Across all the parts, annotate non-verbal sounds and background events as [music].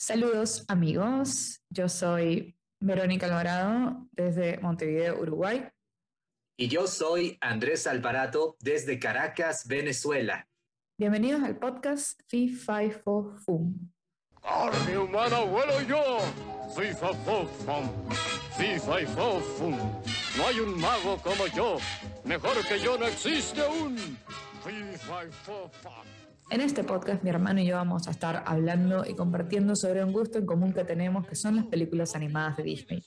Saludos amigos, yo soy Verónica Alvarado desde Montevideo, Uruguay. Y yo soy Andrés Alvarado desde Caracas, Venezuela. Bienvenidos al podcast Fi Fi Fo Fum. ¡Carne humana vuelo yo! Fi Fa Fo Fum. Fi Fi Fo Fum. No hay un mago como yo. Mejor que yo no existe un. Fi Fi Fo Fum. En este podcast mi hermano y yo vamos a estar hablando y compartiendo sobre un gusto en común que tenemos que son las películas animadas de Disney.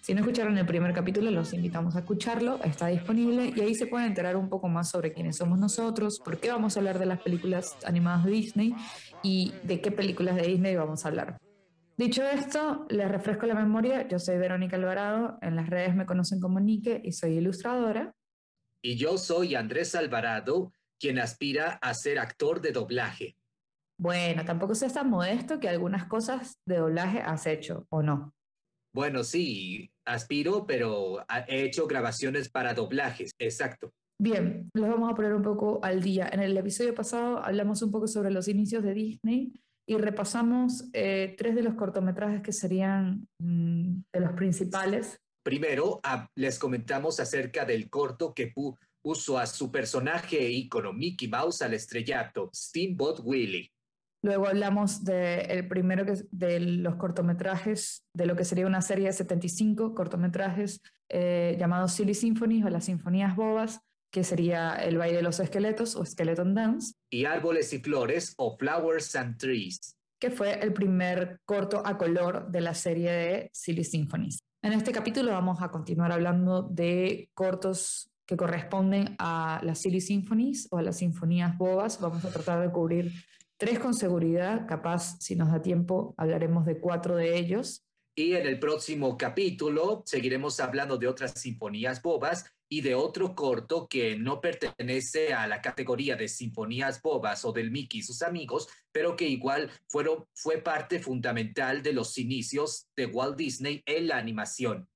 Si no escucharon el primer capítulo, los invitamos a escucharlo, está disponible y ahí se pueden enterar un poco más sobre quiénes somos nosotros, por qué vamos a hablar de las películas animadas de Disney y de qué películas de Disney vamos a hablar. Dicho esto, les refresco la memoria, yo soy Verónica Alvarado, en las redes me conocen como Nike y soy ilustradora. Y yo soy Andrés Alvarado, quien aspira a ser actor de doblaje. Bueno, tampoco seas tan modesto que algunas cosas de doblaje has hecho, ¿o no? Bueno, sí, aspiro, pero he hecho grabaciones para doblajes, exacto. Bien, los vamos a poner un poco al día. En el episodio pasado hablamos un poco sobre los inicios de Disney y repasamos eh, tres de los cortometrajes que serían mm, de los principales. Primero, les comentamos acerca del corto que puso a su personaje ícono Mickey Mouse al estrellato, Steamboat Willie. Luego hablamos de el primero que, de los cortometrajes, de lo que sería una serie de 75 cortometrajes eh, llamados Silly Symphonies o las Sinfonías Bobas, que sería El baile de los esqueletos o Skeleton Dance. Y Árboles y Flores o Flowers and Trees. Que fue el primer corto a color de la serie de Silly Symphonies. En este capítulo vamos a continuar hablando de cortos que corresponden a las Silly Symphonies o a las Sinfonías Bobas. Vamos a tratar de cubrir tres con seguridad, capaz si nos da tiempo hablaremos de cuatro de ellos. Y en el próximo capítulo seguiremos hablando de otras sinfonías bobas y de otro corto que no pertenece a la categoría de sinfonías bobas o del Mickey y sus amigos, pero que igual fueron, fue parte fundamental de los inicios de Walt Disney en la animación.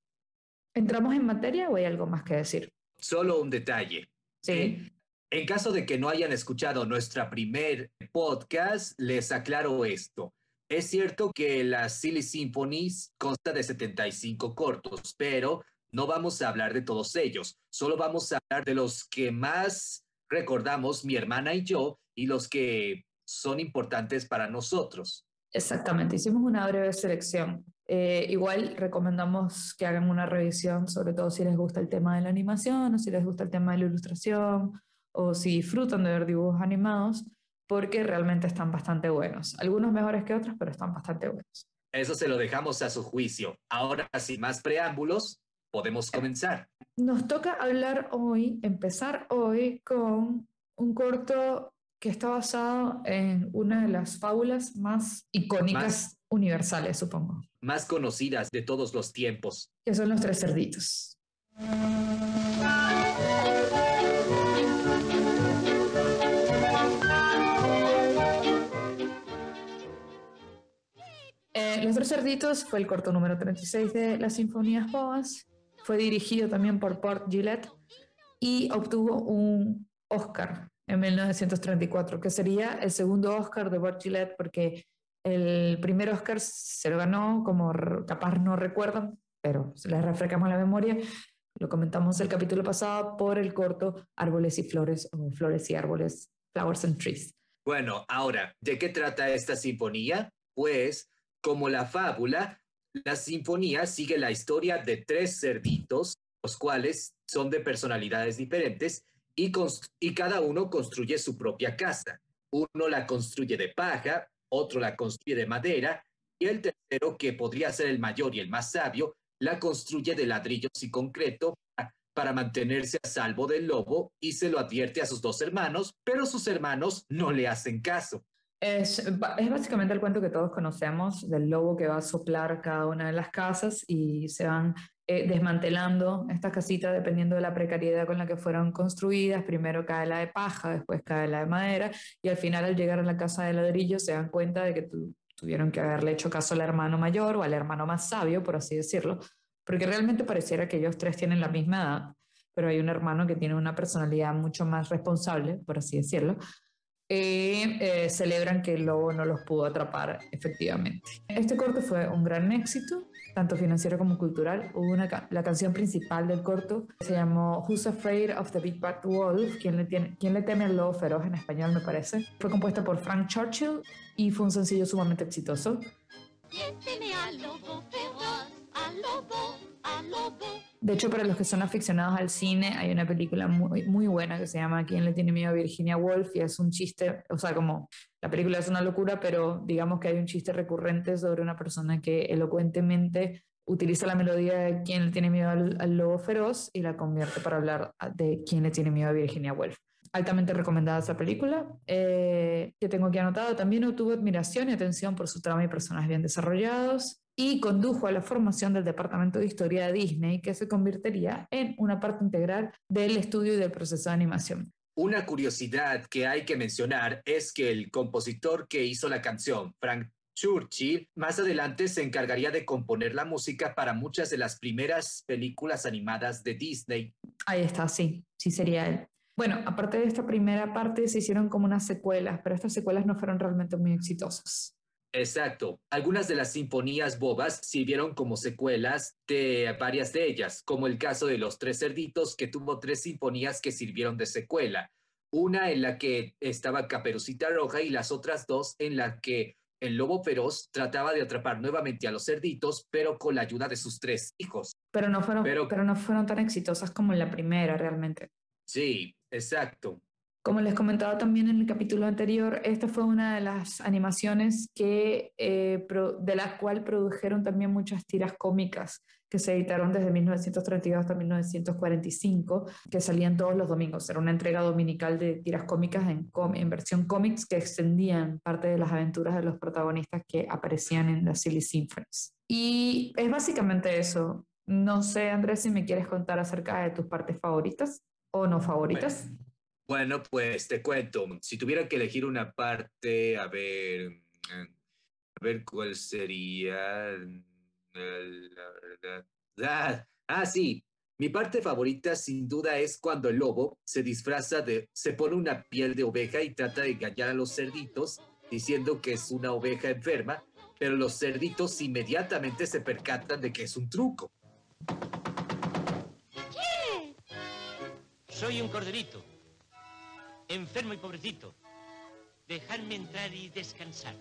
¿Entramos en materia o hay algo más que decir? Solo un detalle. Sí. En caso de que no hayan escuchado nuestra primer podcast, les aclaro esto. Es cierto que la Silly Symphonies consta de 75 cortos, pero no vamos a hablar de todos ellos. Solo vamos a hablar de los que más recordamos mi hermana y yo y los que son importantes para nosotros. Exactamente, hicimos una breve selección. Eh, igual recomendamos que hagan una revisión, sobre todo si les gusta el tema de la animación o si les gusta el tema de la ilustración o si disfrutan de ver dibujos animados, porque realmente están bastante buenos. Algunos mejores que otros, pero están bastante buenos. Eso se lo dejamos a su juicio. Ahora, sin más preámbulos, podemos comenzar. Nos toca hablar hoy, empezar hoy con un corto que está basado en una de las fábulas más icónicas universales, supongo. Más conocidas de todos los tiempos. Que son los tres cerditos. Eh, Los tres cerditos fue el corto número 36 de las Sinfonías Boas. Fue dirigido también por Port Gillette y obtuvo un Oscar en 1934, que sería el segundo Oscar de Port Gillette porque el primer Oscar se lo ganó, como capaz no recuerdan, pero les refrescamos la memoria, lo comentamos el capítulo pasado, por el corto Árboles y Flores o Flores y Árboles, Flowers and Trees. Bueno, ahora, ¿de qué trata esta sinfonía? Pues como la fábula, la sinfonía sigue la historia de tres cerditos, los cuales son de personalidades diferentes y cada uno construye su propia casa. Uno la construye de paja, otro la construye de madera y el tercero, que podría ser el mayor y el más sabio, la construye de ladrillos y concreto para mantenerse a salvo del lobo y se lo advierte a sus dos hermanos, pero sus hermanos no le hacen caso. Es, es, básicamente el cuento que todos conocemos del lobo que va a soplar cada una de las casas y se van eh, desmantelando estas casitas dependiendo de la precariedad con la que fueron construidas. Primero cae la de paja, después cae la de madera y al final al llegar a la casa de ladrillo se dan cuenta de que tu, tuvieron que haberle hecho caso al hermano mayor o al hermano más sabio, por así decirlo, porque realmente pareciera que ellos tres tienen la misma edad, pero hay un hermano que tiene una personalidad mucho más responsable, por así decirlo y eh, celebran que el lobo no los pudo atrapar efectivamente. Este corto fue un gran éxito, tanto financiero como cultural. Hubo una, la canción principal del corto se llamó Who's Afraid of the Big Bad Wolf? ¿Quién le, tiene, ¿Quién le teme al lobo feroz en español, me parece? Fue compuesta por Frank Churchill y fue un sencillo sumamente exitoso. al lobo feroz, al lobo, al lobo. De hecho, para los que son aficionados al cine, hay una película muy, muy buena que se llama ¿Quién le tiene miedo a Virginia Woolf? Y es un chiste, o sea, como la película es una locura, pero digamos que hay un chiste recurrente sobre una persona que elocuentemente utiliza la melodía de ¿Quién le tiene miedo al, lobo feroz? y la convierte para hablar de ¿Quién le tiene miedo a Virginia Woolf? altamente recomendada esa película, eh, que tengo aquí anotado. También obtuvo admiración y atención por su trama y personajes bien desarrollados y condujo a la formación del Departamento de Historia de Disney, que se convertiría en una parte integral del estudio y del proceso de animación. Una curiosidad que hay que mencionar es que el compositor que hizo la canción, Frank Churchill, más adelante se encargaría de componer la música para muchas de las primeras películas animadas de Disney. Ahí está, sí, sí sería él. Bueno, aparte de esta primera parte, se hicieron como unas secuelas, pero estas secuelas no fueron realmente muy exitosas. Exacto. Algunas de las sinfonías bobas sirvieron como secuelas de varias de ellas, como el caso de Los Tres Cerditos, que tuvo tres sinfonías que sirvieron de secuela. Una en la que estaba Caperucita Roja y las otras dos en la que el lobo feroz trataba de atrapar nuevamente a los cerditos, pero con la ayuda de sus tres hijos. Pero no fueron, pero, pero no fueron tan exitosas como en la primera, realmente. Sí, exacto. Como les comentaba también en el capítulo anterior, esta fue una de las animaciones que, eh, de la cual produjeron también muchas tiras cómicas que se editaron desde 1932 hasta 1945, que salían todos los domingos. Era una entrega dominical de tiras cómicas en, en versión cómics que extendían parte de las aventuras de los protagonistas que aparecían en las Silly Symphonies. Y es básicamente eso. No sé, Andrés, si me quieres contar acerca de tus partes favoritas o no favoritas. Bueno, pues te cuento, si tuviera que elegir una parte, a ver, a ver cuál sería. Ah, ah, sí, mi parte favorita sin duda es cuando el lobo se disfraza de, se pone una piel de oveja y trata de engañar a los cerditos diciendo que es una oveja enferma, pero los cerditos inmediatamente se percatan de que es un truco. ¿Qué? Soy un corderito enfermo y pobrecito. Dejadme entrar y descansar.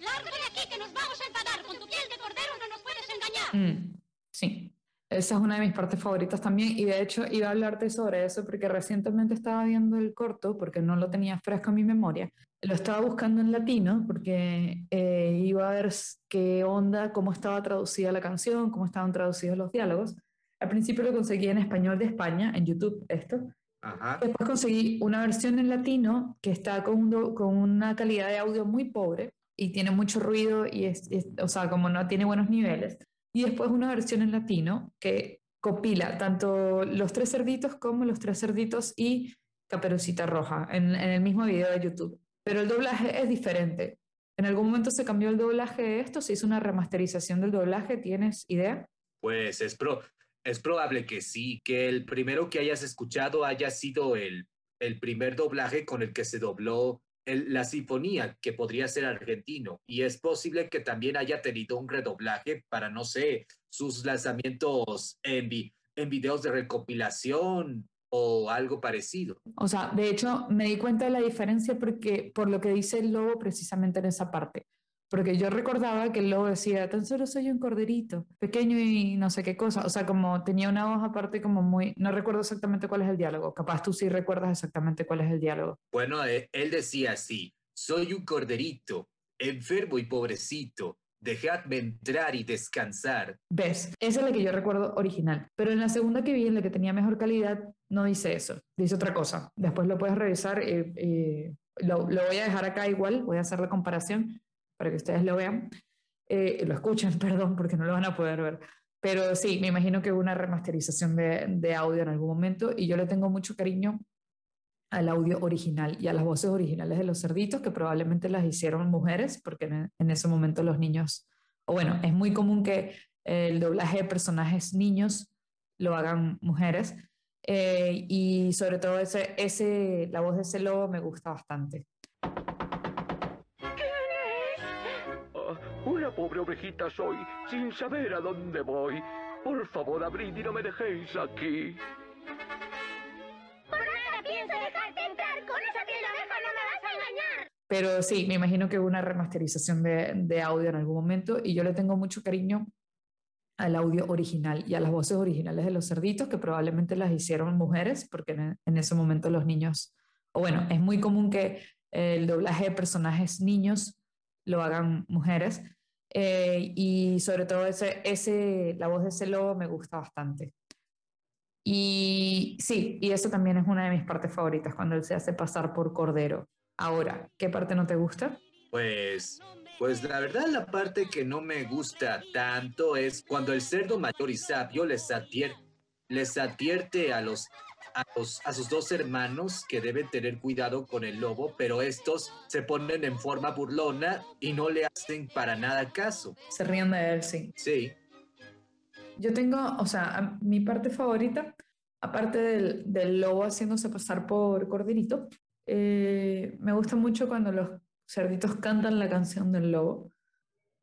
¡Largo de aquí, que nos vamos a enfadar! Con tu piel de cordero no nos puedes engañar. Mm, sí, esa es una de mis partes favoritas también y de hecho iba a hablarte sobre eso porque recientemente estaba viendo el corto porque no lo tenía fresco en mi memoria. Lo estaba buscando en latino porque eh, iba a ver qué onda, cómo estaba traducida la canción, cómo estaban traducidos los diálogos. Al principio lo conseguí en español de España, en YouTube, esto. Después conseguí una versión en latino que está con, con una calidad de audio muy pobre y tiene mucho ruido y es, o sea, como no tiene buenos niveles. Y después una versión en latino que copila tanto los tres cerditos como los tres cerditos y Caperucita Roja en, en el mismo video de YouTube. Pero el doblaje es diferente. ¿En algún momento se cambió el doblaje de esto? ¿Se hizo una remasterización del doblaje? ¿Tienes idea? Pues es, pro, es probable que sí, que el primero que hayas escuchado haya sido el, el primer doblaje con el que se dobló la sinfonía, que podría ser argentino. Y es posible que también haya tenido un redoblaje para, no sé, sus lanzamientos en, en videos de recopilación o algo parecido. O sea, de hecho, me di cuenta de la diferencia porque, por lo que dice el lobo precisamente en esa parte. Porque yo recordaba que el lobo decía, tan solo soy un corderito, pequeño y no sé qué cosa. O sea, como tenía una voz aparte como muy... No recuerdo exactamente cuál es el diálogo. Capaz tú sí recuerdas exactamente cuál es el diálogo. Bueno, eh, él decía así, soy un corderito, enfermo y pobrecito. Dejadme entrar y descansar. ¿Ves? Esa es la que yo recuerdo original. Pero en la segunda que vi, en la que tenía mejor calidad, no dice eso. Dice otra cosa. Después lo puedes revisar. y lo, lo voy a dejar acá igual. Voy a hacer la comparación para que ustedes lo vean, eh, lo escuchen, [laughs] perdón, porque no lo van a poder ver. Pero sí, me imagino que una remasterización de, de audio en algún momento y yo le tengo mucho cariño al audio original y a las voces originales de los cerditos, que probablemente las hicieron mujeres, porque en, en, ese momento los niños, o bueno, es muy común que el doblaje de personajes niños lo hagan mujeres, Eh, y sobre todo ese, ese, la voz de ese lobo me gusta bastante. Una pobre ovejita soy, sin saber a dónde voy. Por favor, abrid y no me dejéis aquí. Por nada pienso dejarte entrar. Con esa piel de oveja no me vas a engañar. Pero sí, me imagino que hubo una remasterización de, de audio en algún momento y yo le tengo mucho cariño al audio original y a las voces originales de los cerditos, que probablemente las hicieron mujeres, porque en, en ese momento los niños, o bueno, es muy común que el doblaje de personajes niños lo hagan mujeres, eh, y sobre todo ese, ese, la voz de ese lobo me gusta bastante. Y sí, y eso también es una de mis partes favoritas, cuando él se hace pasar por cordero. Ahora, ¿qué parte no te gusta? Pues, pues la verdad la parte que no me gusta tanto es cuando el cerdo mayor y sabio les advierte, les advierte a los a, los, a sus dos hermanos que deben tener cuidado con el lobo, pero estos se ponen en forma burlona y no le hacen para nada caso. Se ríen de él, sí. Sí, Yo tengo, o sea, mi parte favorita, aparte del, del lobo haciéndose pasar por corderito, eh, me gusta mucho cuando los cerditos cantan la canción del lobo.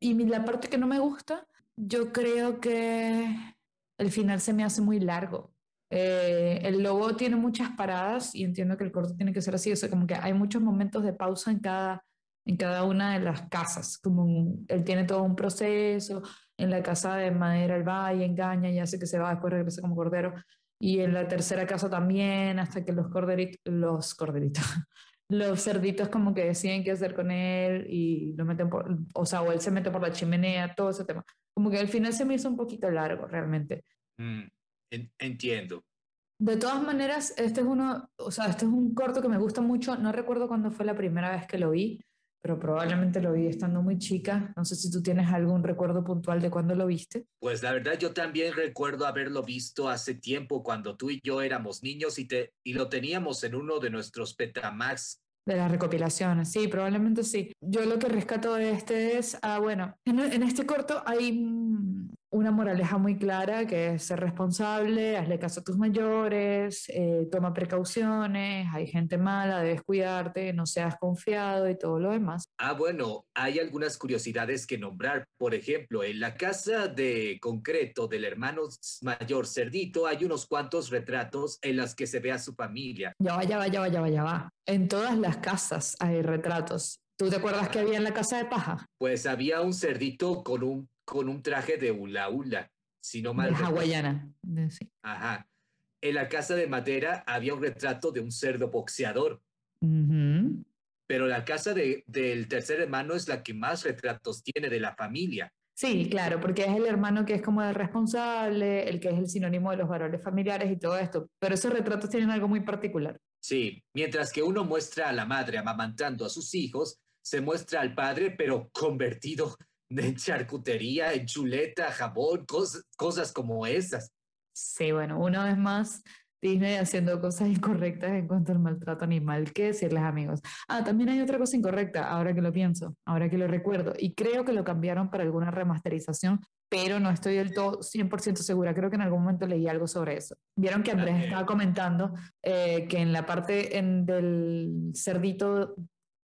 Y la parte que no me gusta, yo creo que el final se me hace muy largo. Eh, el lobo tiene muchas paradas y entiendo que el corto tiene que ser así, o sea, como que hay muchos momentos de pausa en cada, en cada una de las casas, como un- él tiene todo un proceso, en la casa de madera él va y engaña y hace que se va, después regresa como cordero, y en la tercera casa también, hasta que los corderitos, los corderitos, [laughs] los cerditos como que deciden qué hacer con él y lo meten por, o sea, o él se mete por la chimenea, todo ese tema. Como que al final se me hizo un poquito largo realmente. mm, entiendo. De todas maneras, este es uno, o sea, este es un corto que me gusta mucho. No recuerdo cuándo fue la primera vez que lo vi, pero probablemente lo vi estando muy chica. No sé si tú tienes algún recuerdo puntual de cuándo lo viste. Pues la verdad yo también recuerdo haberlo visto hace tiempo cuando tú y yo éramos niños y, te, y lo teníamos en uno de nuestros Petamax. De las recopilaciones, sí, probablemente sí. Yo lo que rescato de este es, ah, bueno, en, en este corto hay una moraleja muy clara que es ser responsable, hazle caso a tus mayores, eh, toma precauciones, hay gente mala, debes cuidarte, no seas confiado y todo lo demás. Ah, bueno, hay algunas curiosidades que nombrar. Por ejemplo, en la casa de concreto del hermano mayor Cerdito hay unos cuantos retratos en las que se ve a su familia. Ya va, ya va, ya va, ya va, ya va. En todas las casas hay retratos. ¿Tú te acuerdas que había en la casa de paja? Pues había un cerdito con un, con un traje de hula hula, si no mal De hawaiana. de- sí. Ajá. En la casa de madera había un retrato de un cerdo boxeador, Ujú. pero la casa de, del tercer hermano es la que más retratos tiene de la familia. Sí, claro, porque es el hermano que es como el responsable, el que es el sinónimo de los valores familiares y todo esto. Pero esos retratos tienen algo muy particular. Sí, mientras que uno muestra a la madre amamantando a sus hijos, se muestra al padre, pero convertido en charcutería, en chuleta, jabón, cosas, cosas como esas. Sí, bueno, una vez más, Disney haciendo cosas incorrectas en cuanto al maltrato animal. ¿Qué decirles, amigos? Ah, también hay otra cosa incorrecta, ahora que lo pienso, ahora que lo recuerdo. Y creo que lo cambiaron para alguna remasterización, pero no estoy del todo 100% segura. Creo que en algún momento leí algo sobre eso. Vieron que Andrés estaba comentando eh, que en la parte en- del cerdito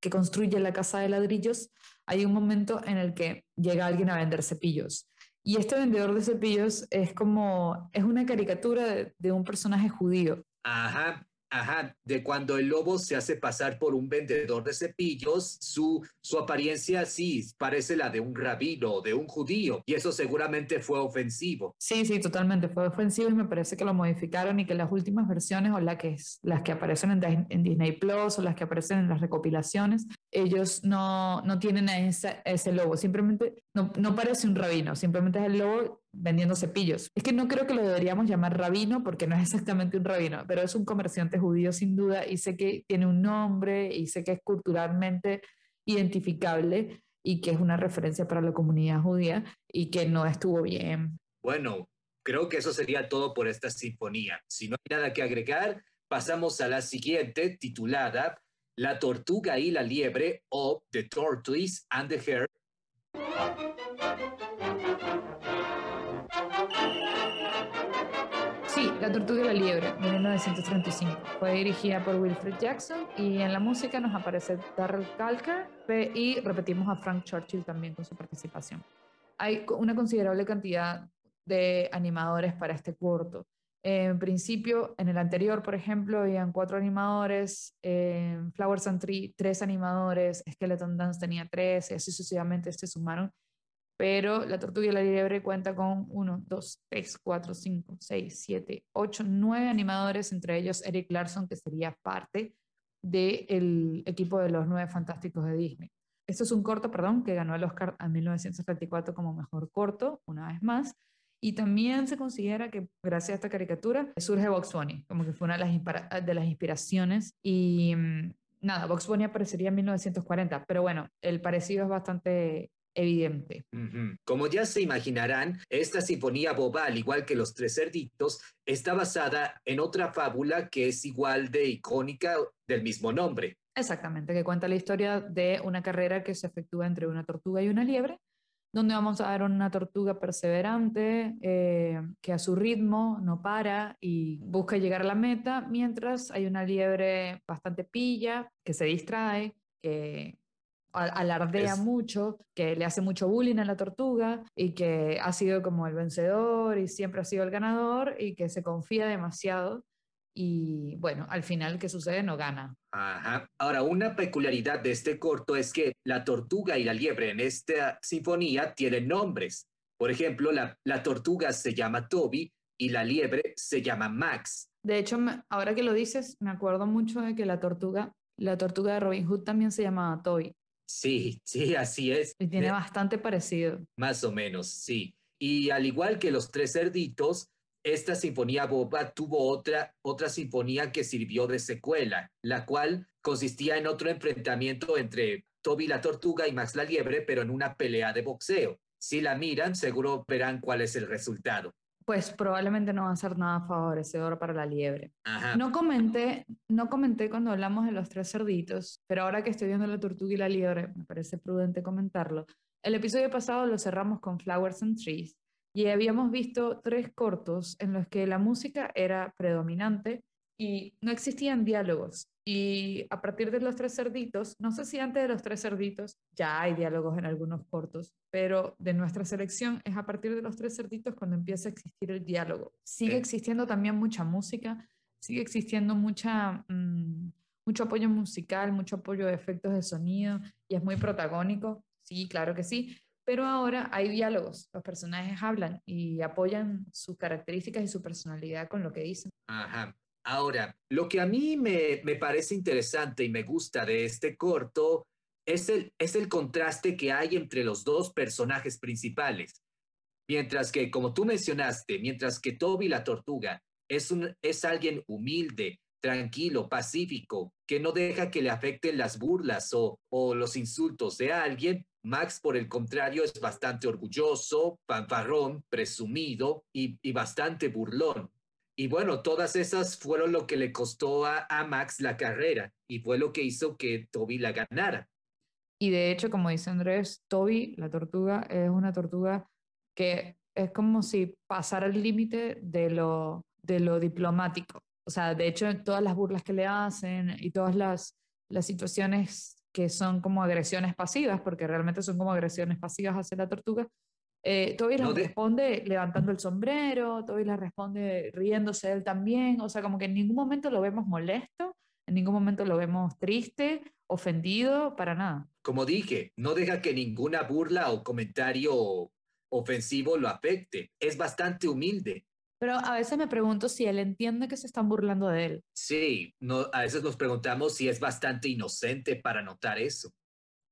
que construye la casa de ladrillos, hay un momento en el que llega alguien a vender cepillos. Y este vendedor de cepillos es como, es una caricatura de, de un personaje judío. Ajá, ajá, de cuando el lobo se hace pasar por un vendedor de cepillos, su, su apariencia sí parece la de un rabino, de un judío, y eso seguramente fue ofensivo. Sí, sí, totalmente, fue ofensivo y me parece que lo modificaron y que las últimas versiones o la que las que aparecen en, Dis- en Disney Plus o las que aparecen en las recopilaciones, ellos no, no tienen a ese lobo, simplemente no, no parece un rabino, simplemente es el lobo vendiendo cepillos. Es que no creo que lo deberíamos llamar rabino porque no es exactamente un rabino, pero es un comerciante judío sin duda y sé que tiene un nombre y sé que es culturalmente identificable y que es una referencia para la comunidad judía y que no estuvo bien Bueno, creo que eso sería todo por esta sinfonía. Si no hay nada que agregar, pasamos a la siguiente, titulada La tortuga y la liebre o The Tortoise and the Hare Sí, La Tortuga y la Liebre, de 1935. Fue dirigida por Wilfred Jackson y en la música nos aparece Darrell Calker y repetimos a Frank Churchill también con su participación. Hay una considerable cantidad de animadores para este corto. En principio, en el anterior, por ejemplo, habían cuatro animadores, en Flowers and Tree, tres animadores, Skeleton Dance tenía tres, y así sucesivamente se sumaron pero la tortuga y la liebre cuenta con 1, 2, 3, 4, 5, 6, 7, 8, 9 animadores, entre ellos Eric Larson, que sería parte del equipo de los nueve fantásticos de Disney. Esto es un corto, perdón, que ganó el Oscar en 1934 como mejor corto, una vez más. Y también se considera que gracias a esta caricatura surge Box Bunny, como que fue una de las, de las inspiraciones. Y mm, nada, Box Bunny aparecería en 1940, pero bueno, el parecido es bastante evidente. Como ya se imaginarán, esta sinfonía boba, al igual que Los Tres Cerditos, está basada en otra fábula que es igual de icónica del mismo nombre. Exactamente, que cuenta la historia de una carrera que se efectúa entre una tortuga y una liebre, donde vamos a ver una tortuga perseverante eh, que a su ritmo no para y busca llegar a la meta, mientras hay una liebre bastante pilla que se distrae, que alardea mucho, que le hace mucho bullying a la tortuga y que ha sido como el vencedor y siempre ha sido el ganador y que se confía demasiado y bueno, al final, ¿qué sucede? No gana. Ajá. Ahora, una peculiaridad de este corto es que la tortuga y la liebre en esta sinfonía tienen nombres. Por ejemplo, la, la tortuga se llama Toby y la liebre se llama Max. De hecho, ahora que lo dices, me acuerdo mucho de que la tortuga, la tortuga de Robin Hood también se llamaba Toby. Sí, [laughs] sí, así es. Y tiene bastante parecido. Más o menos, sí. Y al igual que los tres cerditos, esta sinfonía boba tuvo otra, otra sinfonía que sirvió de secuela, la cual consistía en otro enfrentamiento entre Toby la tortuga y Max la liebre, pero en una pelea de boxeo. Si la miran, seguro verán cuál es el resultado pues probablemente no va a ser nada favorecedor para la liebre. No comenté, no comenté cuando hablamos de los tres cerditos, pero ahora que estoy viendo la tortuga y la liebre, me parece prudente comentarlo. El episodio pasado lo cerramos con Flowers and Trees y habíamos visto tres cortos en los que la música era predominante y no existían diálogos. Y a partir de los tres cerditos, no sé si antes de los tres cerditos ya hay diálogos en algunos cortos, pero de nuestra selección es a partir de los tres cerditos cuando empieza a existir el diálogo. Sigue existiendo también mucha música, sigue existiendo mucha, mm, mucho apoyo musical, mucho apoyo de efectos de sonido y es muy protagónico. Sí, claro que sí. Pero ahora hay diálogos, los personajes hablan y apoyan sus características y su personalidad con lo que dicen. Ajá. Ahora, lo que a mí me, parece interesante y me gusta de este corto es el, es el contraste que hay entre los dos personajes principales. Mientras que, como tú mencionaste, mientras que Toby la tortuga es, un, es alguien humilde, tranquilo, pacífico, que no deja que le afecten las burlas o, o los insultos de alguien, Max, por el contrario, es bastante orgulloso, fanfarrón, presumido y, y bastante burlón. Y bueno, todas esas fueron lo que le costó a, Max la carrera y fue lo que hizo que Toby la ganara. Y de hecho, como dice Andrés, Toby, la tortuga, es una tortuga que es como si pasara el límite de lo, de lo diplomático. O sea, de hecho, todas las burlas que le hacen y todas las, las situaciones que son como agresiones pasivas, porque realmente son como agresiones pasivas hacia la tortuga, eh, Toby le responde levantando el sombrero, Toby le responde riéndose de él también, o sea, como que en ningún momento lo vemos molesto, en ningún momento lo vemos triste, ofendido, para nada. Como dije, no deja que ninguna burla o comentario ofensivo lo afecte, es bastante humilde. Pero a veces me pregunto si él entiende que se están burlando de él. Sí, no, a veces nos preguntamos si es bastante inocente para notar eso.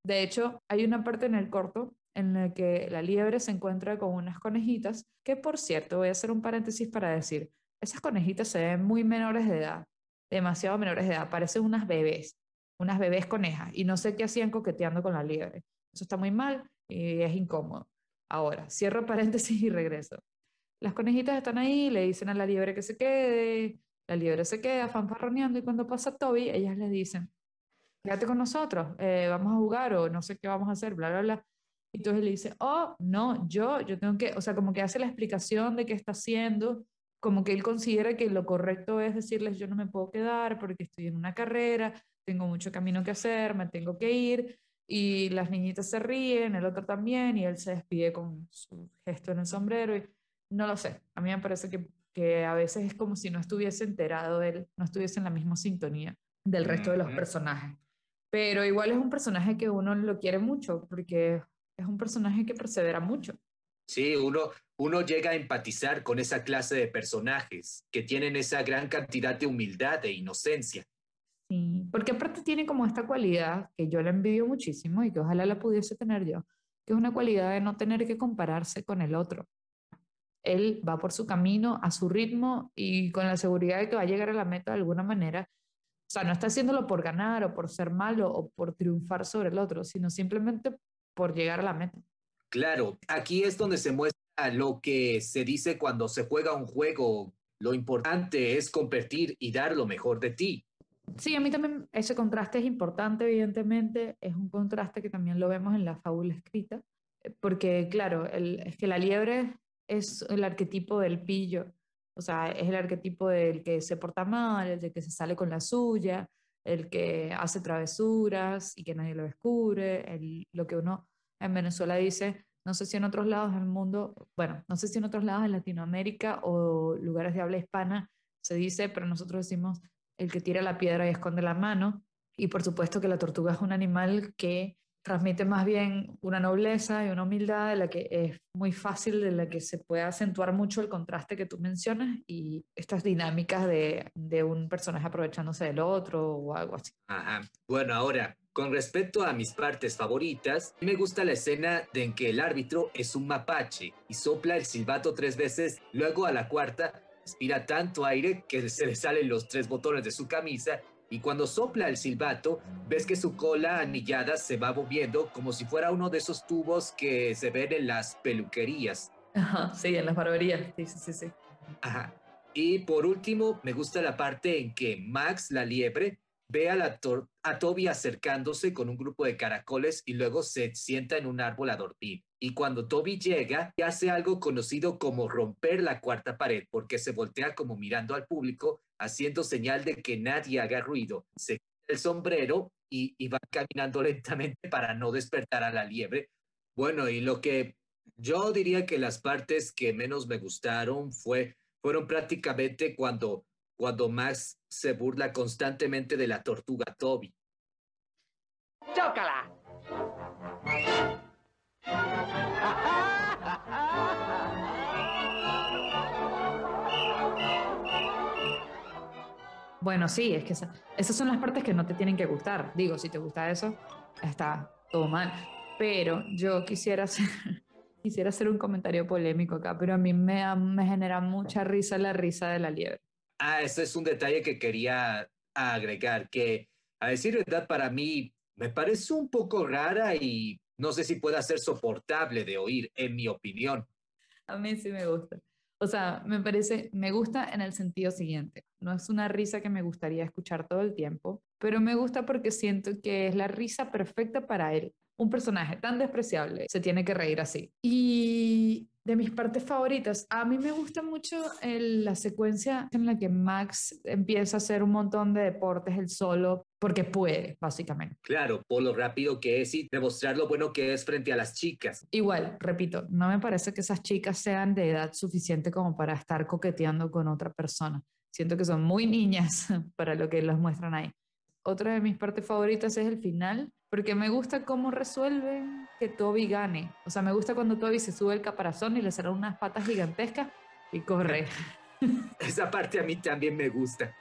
De hecho, hay una parte en el corto en la que la liebre se encuentra con unas conejitas, que por cierto, voy a hacer un paréntesis para decir, esas conejitas se ven muy menores de edad, demasiado menores de edad, parecen unas bebés, unas bebés conejas, y no sé qué hacían coqueteando con la liebre. Eso está muy mal y es incómodo. Ahora, cierro [laughs] paréntesis y regreso. Las conejitas están ahí, le dicen a la liebre que se quede, la liebre se queda fanfarroneando y cuando pasa Toby, ellas le dicen, quédate con nosotros, eh, vamos a jugar o no sé qué vamos a hacer, bla, bla, bla. Y entonces le dice, oh, no, yo, yo tengo que, o sea, como que hace la explicación de qué está haciendo como que él considera que lo correcto es decirles yo no me puedo quedar porque estoy en una carrera, tengo mucho camino que hacer, me tengo que ir, y las niñitas se ríen, el otro también, y él se despide con su gesto en el sombrero, y no lo sé, a mí me parece que, que a veces es como si no estuviese enterado él, no estuviese en la misma sintonía del resto de los personajes. Pero igual es un personaje que uno lo quiere mucho, porque es un personaje que persevera mucho. Sí, uno, uno llega a empatizar con esa clase de personajes que tienen esa gran cantidad de humildad e inocencia. Sí, porque aparte tiene como esta cualidad que yo la envidio muchísimo y que ojalá la pudiese tener yo, que es una cualidad de no tener que compararse con el otro. Él va por su camino, a su ritmo y con la seguridad de que va a llegar a la meta de alguna manera. O sea, no está haciéndolo por ganar o por ser malo o por triunfar sobre el otro, sino simplemente por llegar a la meta. Claro, aquí es donde se muestra lo que se dice cuando se juega un juego. Lo importante es competir y dar lo mejor de ti. Sí, a mí también ese contraste es importante, evidentemente, es un contraste que también lo vemos en la fábula escrita, porque claro, el- es que la liebre es el arquetipo del pillo, o sea, es el arquetipo del que se porta mal, el de que se sale con la suya, el que hace travesuras y que nadie lo descubre, el- lo que uno en Venezuela dice, no sé si en otros lados del mundo, bueno, no sé si en otros lados de Latinoamérica o lugares de habla hispana se dice, pero nosotros decimos el que tira la piedra y esconde la mano. Y por supuesto que la tortuga es un animal que transmite más bien una nobleza y una humildad de la que es muy fácil, de la que se puede acentuar mucho el contraste que tú mencionas y estas dinámicas de, de un personaje aprovechándose del otro o algo así. Ajá. Bueno, ahora, con respecto a mis partes favoritas, me gusta la escena de en que el árbitro es un mapache y sopla el silbato tres veces, luego a la cuarta respira tanto aire que se le salen los tres botones de su camisa y cuando sopla el silbato ves que su cola anillada se va moviendo como si fuera uno de esos tubos que se ven en las peluquerías. Ajá, sí, en las barberías. Sí, sí, sí, sí. Ajá. Y por último, me gusta la parte en que Max, la liebre, ve a, la a Toby acercándose con un grupo de caracoles y luego se sienta en un árbol a dormir. Y cuando Toby llega, hace algo conocido como romper la cuarta pared, porque se voltea como mirando al público, haciendo señal de que nadie haga ruido. Se quita el sombrero y, va caminando lentamente para no despertar a la liebre. Bueno, y lo que yo diría que las partes que menos me gustaron fue fueron prácticamente cuando, cuando Max se burla constantemente de la tortuga Toby. ¡Chócala! Bueno, sí, es que esa- esas son las partes que no te tienen que gustar. Digo, si te gusta eso, está todo mal. Pero yo quisiera hacer, [laughs] quisiera hacer un comentario polémico acá, pero a mí me, me genera mucha risa la risa de la liebre. Ah, ese es un detalle que quería agregar, que a decir verdad para mí me parece un poco rara y no sé si pueda ser soportable de oír, en mi opinión. A mí sí me gusta. O sea, me parece, me gusta en el sentido siguiente. No es una risa que me gustaría escuchar todo el tiempo, pero me gusta porque siento que es la risa perfecta para él. Un personaje tan despreciable se tiene que reír así. Y de mis partes favoritas, a mí me gusta mucho el- la secuencia en la que Max empieza a hacer un montón de deportes él solo porque puede, básicamente. Claro, por lo rápido que es y demostrar lo bueno que es frente a las chicas. Igual, repito, no me parece que esas chicas sean de edad suficiente como para estar coqueteando con otra persona. Siento que son muy niñas [laughs] para lo que los muestran ahí. Otra de mis partes favoritas es el final, porque me gusta cómo resuelven que Toby gane. O sea, me gusta cuando Toby se sube el caparazón y le salen unas patas gigantescas y corre. [laughs] Esa parte a mí también me gusta.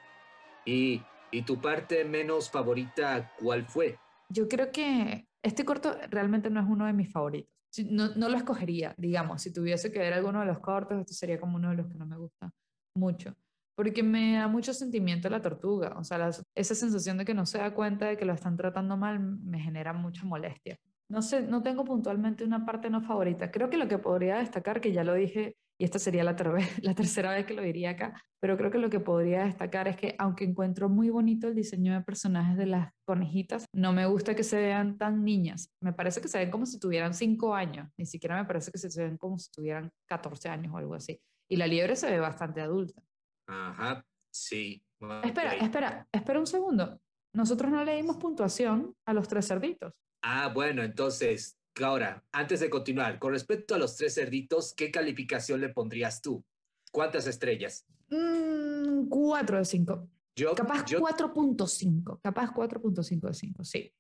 Y, y tu parte menos favorita, ¿cuál fue? Yo creo que este corto realmente no es uno de mis favoritos. No, no lo escogería, digamos, si tuviese que ver alguno de los cortos, esto sería como uno de los que no me gusta mucho, porque me da mucho sentimiento la tortuga, o sea, las- esa sensación de que no se da cuenta de que lo están tratando mal me genera mucha molestia. No sé, no tengo puntualmente una parte no favorita. Creo que lo que podría destacar, que ya lo dije, y esta sería la, ter- [laughs] la tercera vez que lo diría acá, pero creo que lo que podría destacar es que aunque encuentro muy bonito el diseño de personajes de las conejitas, no me gusta que se vean tan niñas. Me parece que se ven como si tuvieran 5 años, ni siquiera me parece que se ven como si tuvieran 14 años o algo así. Y la liebre se ve bastante adulta. Ajá, sí. Espera, espera, espera un segundo. Nosotros no le dimos puntuación a los tres cerditos. Ah, bueno, entonces, ahora, antes de continuar, con respecto a los tres cerditos, ¿qué calificación le pondrías tú? ¿Cuántas estrellas? Mm, 4 de 5. Yo, Capaz yo, 4.5. Capaz 4.5 de 5, sí.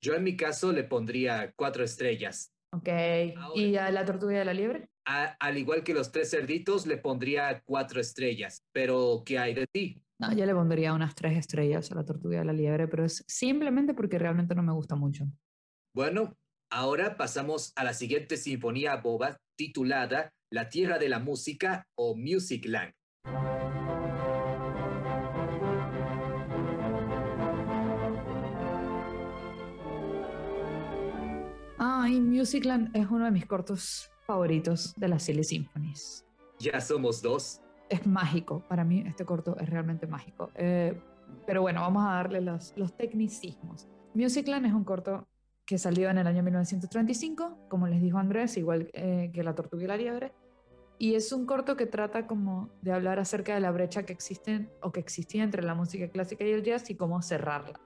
yo en mi caso le pondría cuatro estrellas. Ok. Ahora- ¿Y a la tortuga y a la liebre? A- al igual que los tres cerditos, le pondría cuatro estrellas. Pero, ¿qué hay de ti? No, yo le pondría unas 3 estrellas a la tortuga y a la liebre, pero es simplemente porque realmente no me gusta mucho. Bueno, ahora pasamos a la siguiente sinfonía boba titulada La Tierra de la Música o Musicland. Ay, Musicland es uno de mis cortos favoritos de las Silly Symphonies. Ya somos dos. Es mágico, para mí este corto es realmente mágico. Eh, pero bueno, vamos a darle los, los tecnicismos. Musicland es un corto que salió en el año 1935, como les dijo Andrés, igual eh, que La Tortuga y la Liebre. Y es un corto que trata como de hablar acerca de la brecha que existe o que existía entre la música clásica y el jazz y cómo cerrarla.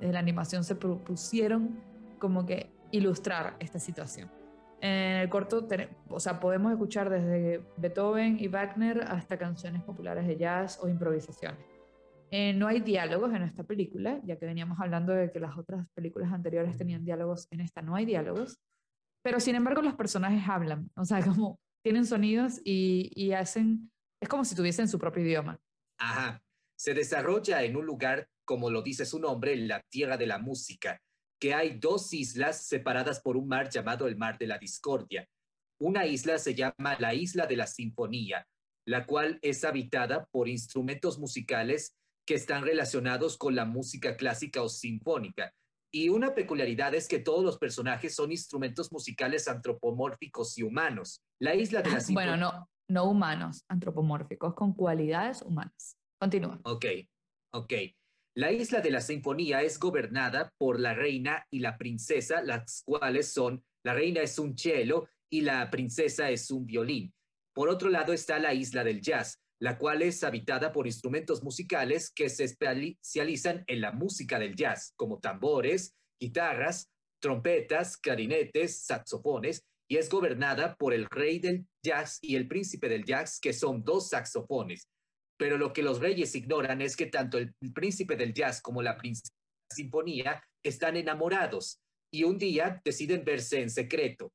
Desde la animación se propusieron como que ilustrar esta situación. En el corto, o sea, podemos escuchar desde Beethoven y Wagner hasta canciones populares de jazz o improvisaciones. Eh, no hay diálogos en esta película, ya que veníamos hablando de que las otras películas anteriores tenían diálogos, en esta no hay diálogos, pero sin embargo los personajes hablan, o sea, [laughs] como tienen sonidos y, y hacen, es como si tuviesen su propio idioma. Ajá. Se desarrolla en un lugar, como lo dice su nombre, la Tierra de la Música, que hay dos islas separadas por un mar llamado el Mar de la Discordia. Una isla se llama la Isla de la Sinfonía, la cual es habitada por instrumentos musicales que están relacionados con la música clásica o sinfónica. Y una peculiaridad es que todos los personajes son instrumentos musicales antropomórficos y humanos. La isla de la sinfonía... Bueno, no, no humanos, antropomórficos, con cualidades humanas. Continúa. Ok, ok. La isla de la sinfonía es gobernada por la reina y la princesa, las cuales son, la reina es un cello y la princesa es un violín. Por otro lado está la isla del jazz, la cual es habitada por instrumentos musicales que se especializan en la música del jazz, como tambores, guitarras, trompetas, clarinetes, saxofones, y es gobernada por el rey del jazz y el príncipe del jazz, que son dos saxofones. Pero lo que los reyes ignoran es que tanto el príncipe del jazz como la princesa sinfonía están enamorados y un día deciden verse en secreto.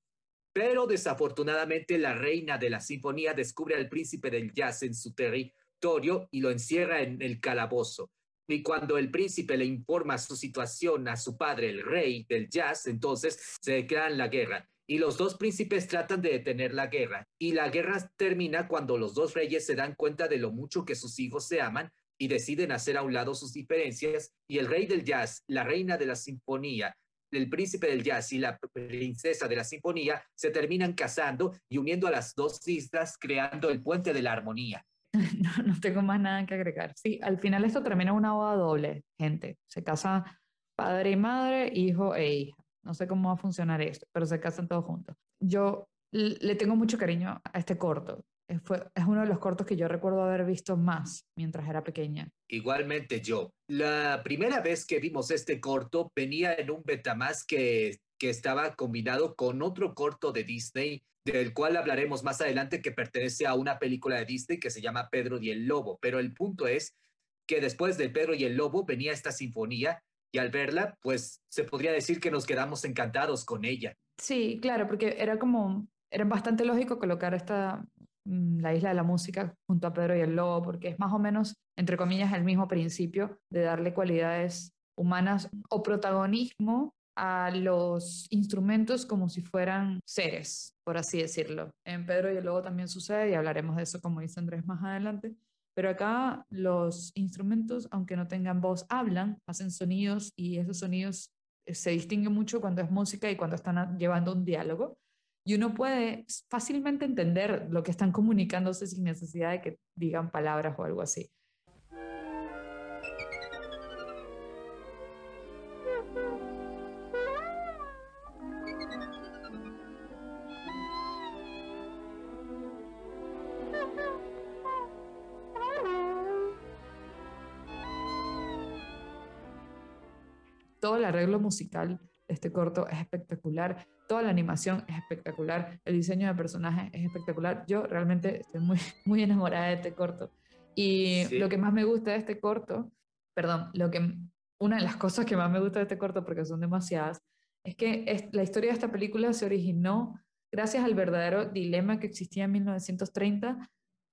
Pero desafortunadamente la reina de la sinfonía descubre al príncipe del jazz en su territorio y lo encierra en el calabozo. Y cuando el príncipe le informa su situación a su padre, el rey del jazz, entonces se declaran la guerra. Y los dos príncipes tratan de detener la guerra. Y la guerra termina cuando los dos reyes se dan cuenta de lo mucho que sus hijos se aman y deciden hacer a un lado sus diferencias. Y el rey del jazz, la reina de la sinfonía, el príncipe del jazz y la princesa de la sinfonía se terminan casando y uniendo a las dos islas, creando el puente de la armonía. [laughs] No, tengo más nada que agregar. Sí, al final esto termina una boda doble, gente. Se casa padre y madre, hijo e hija. No sé cómo va a funcionar esto, pero se casan todos juntos. Yo le tengo mucho cariño a este corto. Fue, es uno de los cortos que yo recuerdo haber visto más mientras era pequeña. Igualmente yo. La primera vez que vimos este corto venía en un Betamax que, que estaba combinado con otro corto de Disney, del cual hablaremos más adelante, que pertenece a una película de Disney que se llama Pedro y el Lobo. Pero el punto es que después de Pedro y el Lobo venía esta sinfonía y al verla, pues se podría decir que nos quedamos encantados con ella. Sí, claro, porque era como, era bastante lógico colocar esta, mm, la isla de la música junto a Pedro y el Lobo, porque es más o menos, entre comillas, el mismo principio de darle cualidades humanas o protagonismo a los instrumentos como si fueran seres, por así decirlo. En Pedro y el Lobo también sucede y hablaremos de eso, como dice Andrés, más adelante. Pero acá los instrumentos, aunque no tengan voz, hablan, hacen sonidos y esos sonidos eh, se distinguen mucho cuando es música y cuando están llevando un diálogo. Y uno puede fácilmente entender lo que están comunicándose sin necesidad de que digan palabras o algo así. Todo el arreglo musical de este corto es espectacular, toda la animación es espectacular, el diseño de personajes es espectacular. Yo realmente estoy muy, [laughs] muy enamorada de este corto. Y Sí. lo que más me gusta de este corto, perdón, lo que, una de las cosas que más me gusta de este corto, porque son demasiadas, es que es- la historia de esta película se originó gracias al verdadero dilema que existía en 1930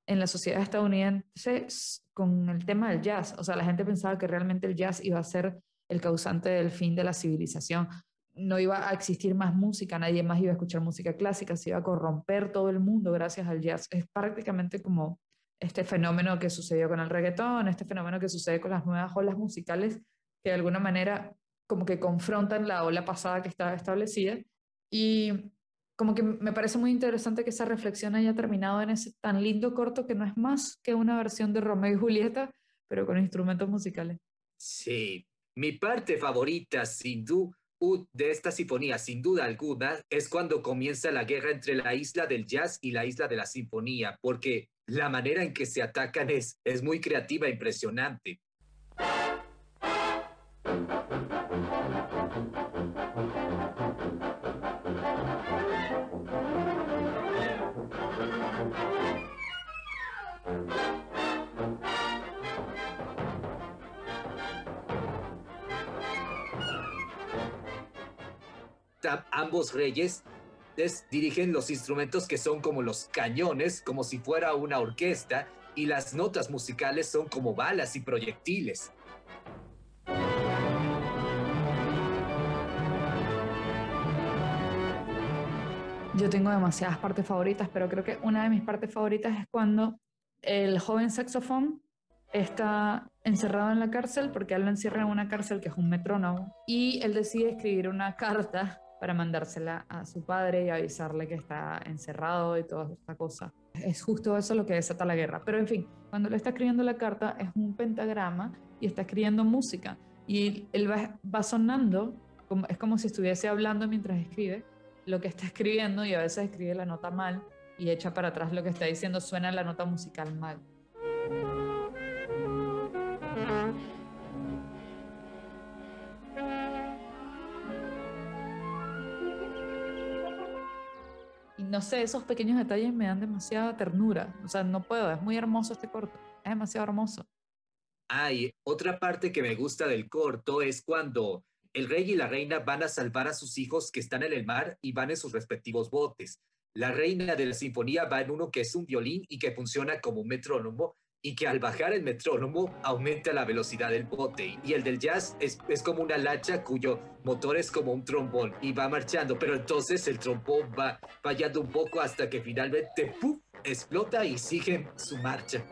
en la sociedad estadounidense con el tema del jazz. O sea, la gente pensaba que realmente el jazz iba a ser el causante del fin de la civilización. No iba a existir más música, nadie más iba a escuchar música clásica, se iba a corromper todo el mundo gracias al jazz. Es prácticamente como este fenómeno que sucedió con el reggaetón, este fenómeno que sucede con las nuevas olas musicales que de alguna manera como que confrontan la ola pasada que estaba establecida. Y como que me parece muy interesante que esa reflexión haya terminado en ese tan lindo corto que no es más que una versión de Romeo y Julieta, pero con instrumentos musicales. Sí, mi parte favorita sin du- u- de esta sinfonía, sin duda alguna, es cuando comienza la guerra entre la isla del jazz y la isla de la sinfonía, porque la manera en que se atacan es, es muy creativa e impresionante. Ambos reyes es- dirigen los instrumentos que son como los cañones, como si fuera una orquesta, y las notas musicales son como balas y proyectiles. Yo tengo demasiadas partes favoritas, pero creo que una de mis partes favoritas es cuando el joven saxofón está encerrado en la cárcel porque él lo encierra en una cárcel que es un metrónomo y él decide escribir una carta para mandársela a su padre y avisarle que está encerrado y toda esta cosa. Es justo eso lo que desata la guerra. Pero en fin, cuando le está escribiendo la carta es un pentagrama y está escribiendo música y él va, va sonando, como, es como si estuviese hablando mientras escribe lo que está escribiendo y a veces escribe la nota mal y echa para atrás lo que está diciendo, suena la nota musical mal. No sé, esos pequeños detalles me dan demasiada ternura. O sea, no puedo, es muy hermoso este corto, es demasiado hermoso. Hay otra parte que me gusta del corto es cuando el rey y la reina van a salvar a sus hijos que están en el mar y van en sus respectivos botes. La reina de la sinfonía va en uno que es un violín y que funciona como un metrónomo y que al bajar el metrónomo aumenta la velocidad del bote. Y el del jazz es, es como una lancha cuyo motor es como un trombón y va marchando, pero entonces el trombón va fallando un poco hasta que finalmente ¡puf! explota y sigue su marcha.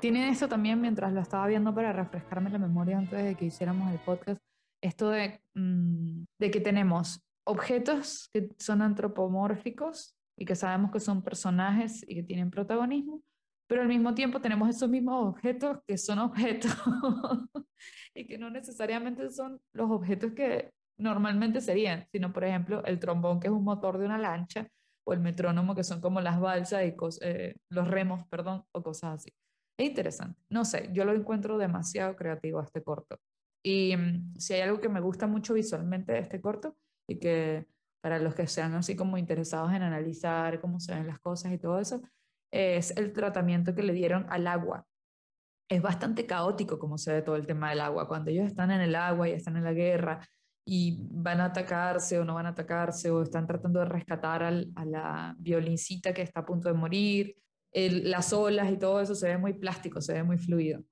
Tiene esto también mientras lo estaba viendo para refrescarme la memoria antes de que hiciéramos el podcast, esto de, mm, de que tenemos objetos que son antropomórficos y que sabemos que son personajes y que tienen protagonismo, pero al mismo tiempo tenemos esos mismos objetos que son objetos [laughs] y que no necesariamente son los objetos que normalmente serían, sino por ejemplo el trombón que es un motor de una lancha o el metrónomo que son como las balsas y eh, los remos, perdón, o cosas así. Es interesante. No sé, yo lo encuentro demasiado creativo este corto. Y mm, si hay algo que me gusta mucho visualmente de este corto y que para los que sean así como interesados en analizar cómo se ven las cosas y todo eso, es el tratamiento que le dieron al agua. Es bastante caótico como se ve todo el tema del agua. Cuando ellos están en el agua y están en la guerra y van a atacarse o no van a atacarse o están tratando de rescatar al- a la violincita que está a punto de morir, el- las olas y todo eso se ve muy plástico, se ve muy fluido.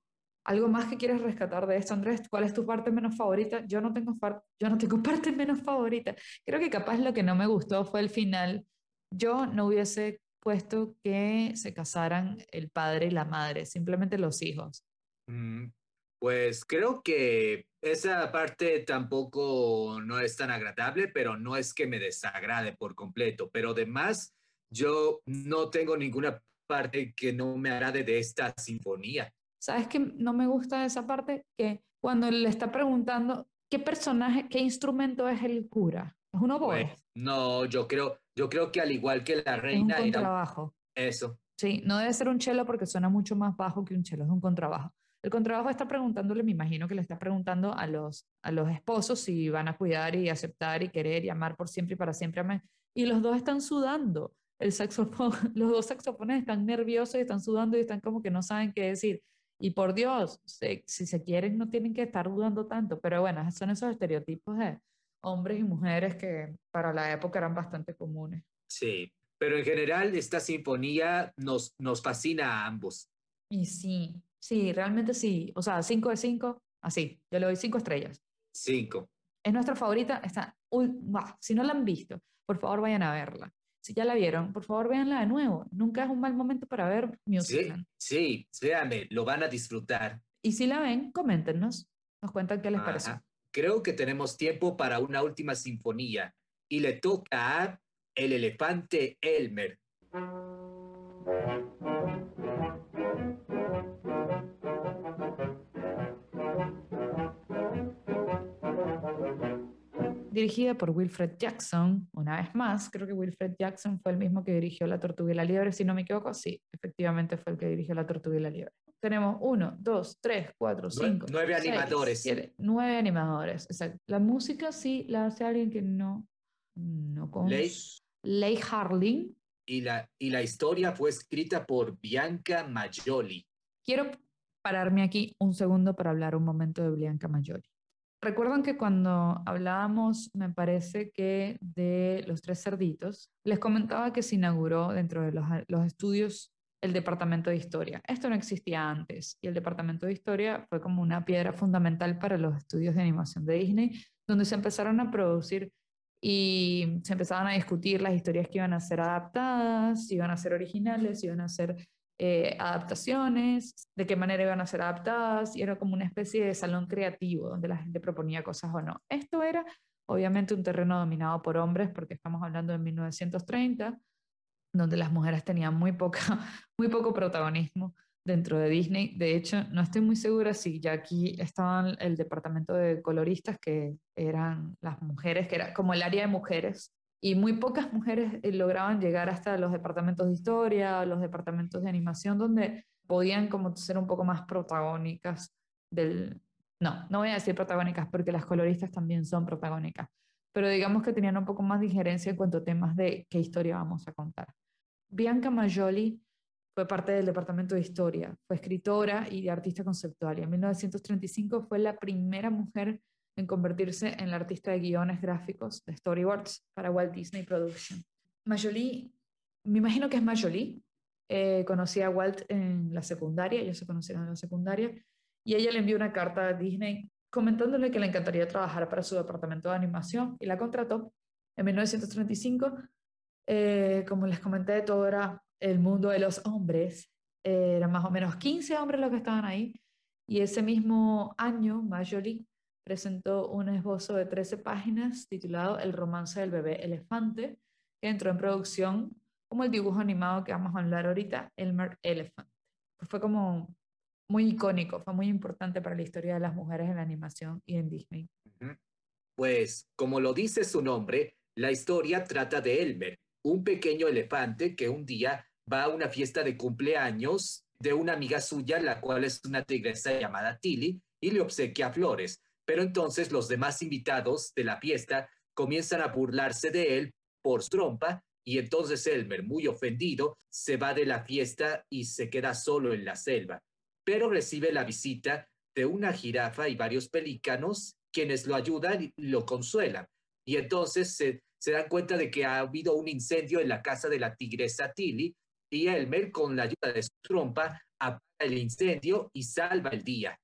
¿Algo más que quieres rescatar de esto, Andrés? ¿Cuál es tu parte menos favorita? Yo no tengo, yo no tengo [laughs] parte menos favorita. Creo que capaz lo que no me gustó fue el final. Yo no hubiese puesto que se casaran el padre y la madre, simplemente los hijos. Mm, Pues creo que esa parte tampoco no es tan agradable, pero no es que me desagrade por completo. Pero además, yo no tengo ninguna parte que no me agrade de esta sinfonía. ¿Sabes qué no me gusta esa parte? Que cuando le está preguntando qué personaje, qué instrumento es el cura. ¿Es un oboe? Pues, no, yo creo, yo creo que al igual que la es un reina era un- contrabajo. eso. Sí, no debe ser un cello porque suena mucho más bajo que un cello, es un contrabajo. El contrabajo está preguntándole, me imagino que le está preguntando a los, a los esposos si van a cuidar y aceptar y querer y amar por siempre y para siempre. amén. Y los dos están sudando. El saxofón, [laughs] los dos saxofones están nerviosos y están sudando y están como que no saben qué decir. Y por Dios, se- si se quieren no tienen que estar dudando tanto. Pero bueno, son esos estereotipos de hombres y mujeres que para la época eran bastante comunes. Sí, pero en general esta sinfonía nos, nos fascina a ambos. Y sí, sí, realmente sí. O sea, 5 de 5, así. Yo le doy 5 estrellas. Cinco. Es nuestra favorita. Está, bah, si no la han visto, por favor vayan a verla. Si ya la vieron, por favor véanla de nuevo. Nunca es un mal momento para ver Sí, musical. sí, créanme, lo van a disfrutar. Y si la ven, coméntenos. Nos cuentan qué les pareció. Creo que tenemos tiempo para una última sinfonía y le toca a El elefante Elmer. Dirigida por Wilfred Jackson, una vez más, creo que Wilfred Jackson fue el mismo que dirigió La Tortuga y la Liebre, si no me equivoco, sí, efectivamente fue el que dirigió La Tortuga y la Liebre. Tenemos uno, dos, tres, cuatro, Nue- cinco. nueve seis, animadores. siete, nueve animadores, exacto. La música sí la hace alguien que no, no con Leigh. Leigh Harling. Y la, y la historia fue escrita por Bianca Majoli. Quiero pararme aquí un segundo para hablar un momento de Bianca Majoli. Recuerdan que cuando hablábamos, me parece que de los tres cerditos, les comentaba que se inauguró dentro de los, los estudios el departamento de historia. Esto no existía antes y el departamento de historia fue como una piedra fundamental para los estudios de animación de Disney, donde se empezaron a producir y se empezaban a discutir las historias que iban a ser adaptadas, si iban a ser originales, si iban a ser eh, adaptaciones, de qué manera iban a ser adaptadas, y era como una especie de salón creativo donde la gente proponía cosas o no. Esto era obviamente un terreno dominado por hombres, porque estamos hablando de 1930, donde las mujeres tenían muy, poca, [laughs] muy poco protagonismo dentro de Disney. De hecho, no estoy muy segura si ya aquí estaban el departamento de coloristas, que eran las mujeres, que era como el área de mujeres, y muy pocas mujeres eh, lograban llegar hasta los departamentos de historia, los departamentos de animación, donde podían como ser un poco más protagónicas del... No, no voy a decir protagónicas porque las coloristas también son protagónicas, pero digamos que tenían un poco más de injerencia en cuanto a temas de qué historia vamos a contar. Bianca Majoli fue parte del departamento de historia, fue escritora y artista conceptual y en 1935 fue la primera mujer en convertirse en la artista de guiones gráficos de storyboards para Walt Disney Production. Majoli, me imagino que es Majoli, eh, conocí a Walt en la secundaria, ellos se conocieron en la secundaria, y ella le envió una carta a Disney comentándole que le encantaría trabajar para su departamento de animación y la contrató en 1935. Eh, como les comenté, todo era el mundo de los hombres, eh, eran más o menos 15 hombres los que estaban ahí, y ese mismo año, Majoli presentó un esbozo de 13 páginas titulado El romance del bebé elefante, que entró en producción como el dibujo animado que vamos a hablar ahorita, Elmer Elephant. Pues fue como muy icónico, fue muy importante para la historia de las mujeres en la animación y en Disney. Pues, como lo dice su nombre, la historia trata de Elmer, un pequeño elefante que un día va a una fiesta de cumpleaños de una amiga suya, la cual es una tigresa llamada Tilly, y le obsequia flores. Pero entonces los demás invitados de la fiesta comienzan a burlarse de él por trompa y entonces Elmer, muy ofendido, se va de la fiesta y se queda solo en la selva. Pero recibe la visita de una jirafa y varios pelícanos quienes lo ayudan y lo consuelan. Y entonces se, se dan cuenta de que ha habido un incendio en la casa de la tigresa Tilly y Elmer, con la ayuda de su trompa, apaga el incendio y salva el día.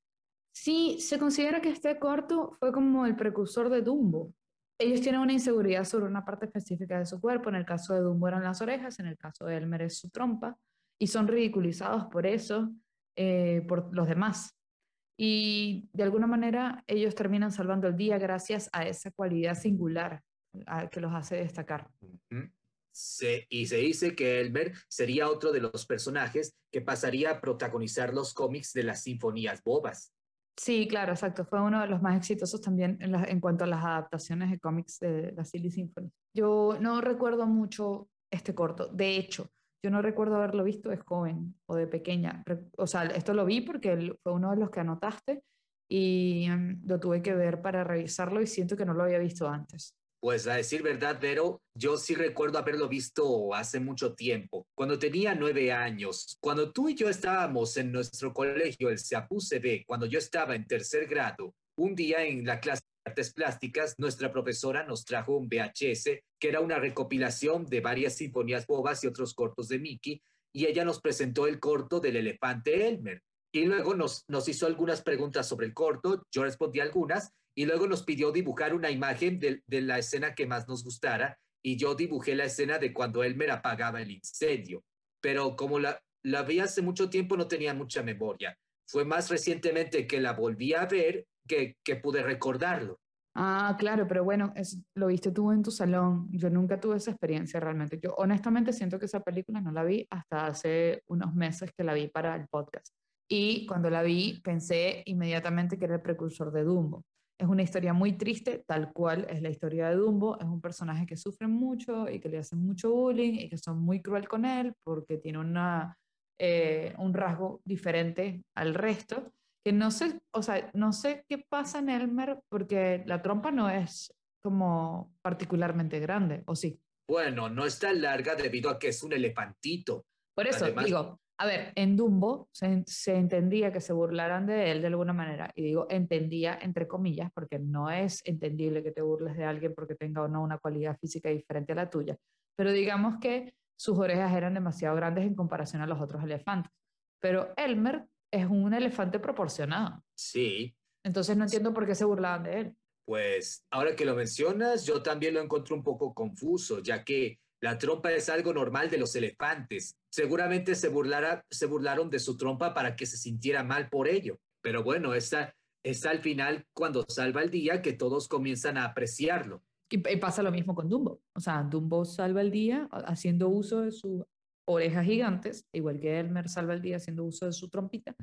Sí, se considera que este corto fue como el precursor de Dumbo. Ellos tienen una inseguridad sobre una parte específica de su cuerpo. En el caso de Dumbo eran las orejas, en el caso de Elmer es su trompa, y son ridiculizados por eso, eh, por los demás. Y de alguna manera ellos terminan salvando el día gracias a esa cualidad singular que los hace destacar. Se- y se dice que Elmer sería otro de los personajes que pasaría a protagonizar los cómics de las sinfonías bobas. Sí, claro, exacto. Fue uno de los más exitosos también en, la- en cuanto a las adaptaciones de cómics de la Silly Symphony. Yo no recuerdo mucho este corto. De hecho, yo no recuerdo haberlo visto de joven o de pequeña. O sea, esto lo vi porque fue uno de los que anotaste y mm, lo tuve que ver para revisarlo y siento que no lo había visto antes. Pues a decir verdad, Vero, yo sí recuerdo haberlo visto hace mucho tiempo, cuando tenía nueve años, cuando tú y yo estábamos en nuestro colegio, el CAPUCB, cuando yo estaba en tercer grado, un día en la clase de artes plásticas, nuestra profesora nos trajo un VHS, que era una recopilación de varias sinfonías bobas y otros cortos de Mickey, y ella nos presentó el corto del elefante Elmer. Y luego nos hizo algunas preguntas sobre el corto, yo respondí algunas, y luego nos pidió dibujar una imagen de, la escena que más nos gustara y yo dibujé la escena de cuando Elmer apagaba el incendio. Pero como la, la vi hace mucho tiempo no tenía mucha memoria. Fue más recientemente que la volví a ver que, que pude recordarlo. Ah, claro, pero bueno, es, lo viste tú en tu salón. Yo nunca tuve esa experiencia realmente. Yo honestamente siento que esa película no la vi hasta hace unos meses que la vi para el podcast. Y cuando la vi pensé inmediatamente que era el precursor de Dumbo. Es una historia muy triste, tal cual es la historia de Dumbo. Es un personaje que sufre mucho y que le hacen mucho bullying y que son muy cruel con él porque tiene una, eh, un rasgo diferente al resto que no sé, o sea, no sé qué pasa en Elmer porque la trompa no es como particularmente grande, ¿o sí? Bueno, no es tan larga debido a que es un elefantito. Por eso Además- digo, a ver, en Dumbo se, se entendía que se burlaran de él de alguna manera, y digo entendía entre comillas, porque no es entendible que te burles de alguien porque tenga o no una cualidad física diferente a la tuya, pero digamos que sus orejas eran demasiado grandes en comparación a los otros elefantes. Pero Elmer es un elefante proporcionado. Sí, Entonces no entiendo por qué se burlaban de él. Pues ahora que lo mencionas, yo también lo encuentro un poco confuso, ya que la trompa es algo normal de los elefantes. Seguramente se, burlara, se burlaron de su trompa para que se sintiera mal por ello. Pero bueno, esta es al final cuando salva el día que todos comienzan a apreciarlo. Y, pasa lo mismo con Dumbo. O sea, Dumbo salva el día ha- haciendo uso de sus orejas gigantes, igual que Elmer salva el día haciendo uso de su trompita.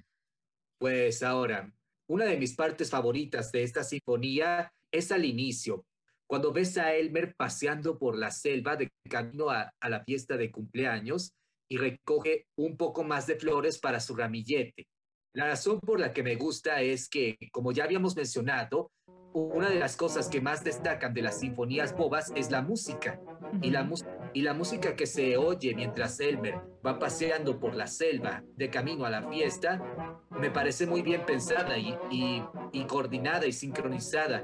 Pues ahora, una de mis partes favoritas de esta sinfonía es al inicio, cuando ves a Elmer paseando por la selva de camino a, a la fiesta de cumpleaños y recoge un poco más de flores para su ramillete. La razón por la que me gusta es que, como ya habíamos mencionado, una de las cosas que más destacan de las sinfonías bobas es la música. Y la, mus- y la música que se oye mientras Elmer va paseando por la selva de camino a la fiesta me parece muy bien pensada y, y- y coordinada y sincronizada.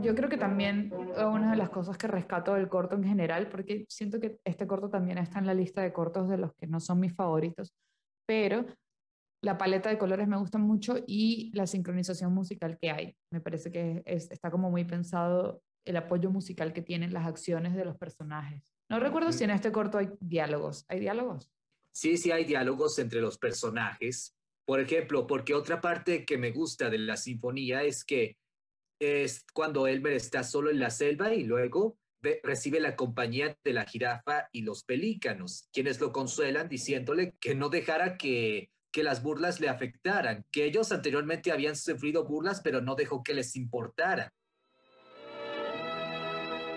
Yo creo que también eh, una de las cosas que rescato del corto en general, porque siento que este corto también está en la lista de cortos de los que no son mis favoritos, pero la paleta de colores me gusta mucho y la sincronización musical que hay. Me parece que es- está como muy pensado el apoyo musical que tienen las acciones de los personajes. No recuerdo si en este corto hay diálogos. ¿Hay diálogos? Sí, sí hay diálogos entre los personajes. Por ejemplo, porque otra parte que me gusta de la sinfonía es que es cuando Elmer está solo en la selva y luego recibe la compañía de la jirafa y los pelícanos, quienes lo consuelan diciéndole que no dejara que, que las burlas le afectaran, que ellos anteriormente habían sufrido burlas, pero no dejó que les importara.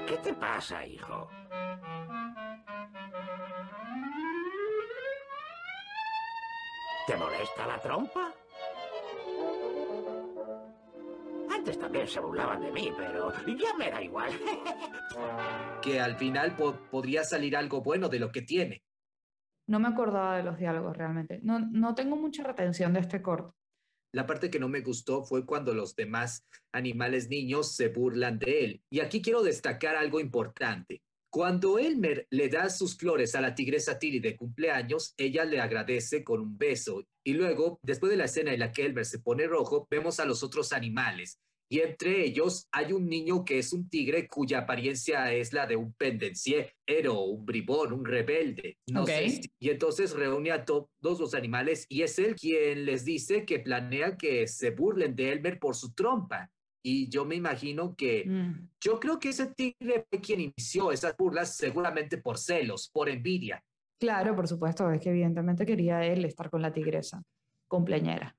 ¿Qué te pasa, hijo? ¿Te molesta la trompa? Antes también se burlaban de mí, pero ya me da igual. [laughs] que al final po- podría salir algo bueno de lo que tiene. No me acordaba de los diálogos realmente. No, no tengo mucha retención de este corto. La parte que no me gustó fue cuando los demás animales niños se burlan de él. Y aquí quiero destacar algo importante. Cuando Elmer le da sus flores a la tigresa Tilly de cumpleaños, ella le agradece con un beso. Y luego, después de la escena en la que Elmer se pone rojo, vemos a los otros animales. Y entre ellos hay un niño que es un tigre cuya apariencia es la de un pendenciero, un bribón, un rebelde. No sé y entonces reúne a to- todos los animales y es él quien les dice que planea que se burlen de Elmer por su trompa. Y yo me imagino que, Mm. yo creo que ese tigre fue quien inició esas burlas seguramente por celos, por envidia. Claro, por supuesto, es que evidentemente quería él estar con la tigresa, cumpleañera.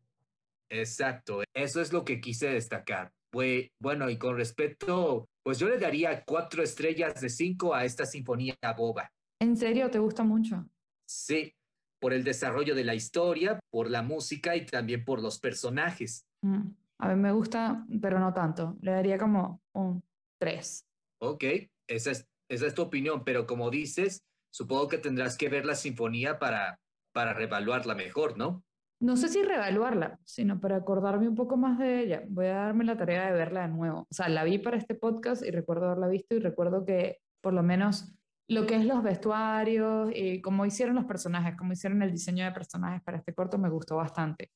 Exacto, eso es lo que quise destacar. Bueno, y con respecto, pues yo le daría cuatro estrellas de cinco a esta sinfonía boba. ¿En serio te gusta mucho? Sí, por el desarrollo de la historia, por la música y también por los personajes. Mm, A mí me gusta, pero no tanto. Le daría como un 3. Ok, esa es, esa es tu opinión, pero como dices, supongo que tendrás que ver la sinfonía para, para revaluarla mejor, ¿no? No sé si reevaluarla, sino para acordarme un poco más de ella. Voy a darme la tarea de verla de nuevo. O sea, la vi para este podcast y recuerdo haberla visto y recuerdo que por lo menos lo que es los vestuarios y cómo hicieron los personajes, cómo hicieron el diseño de personajes para este corto me gustó bastante.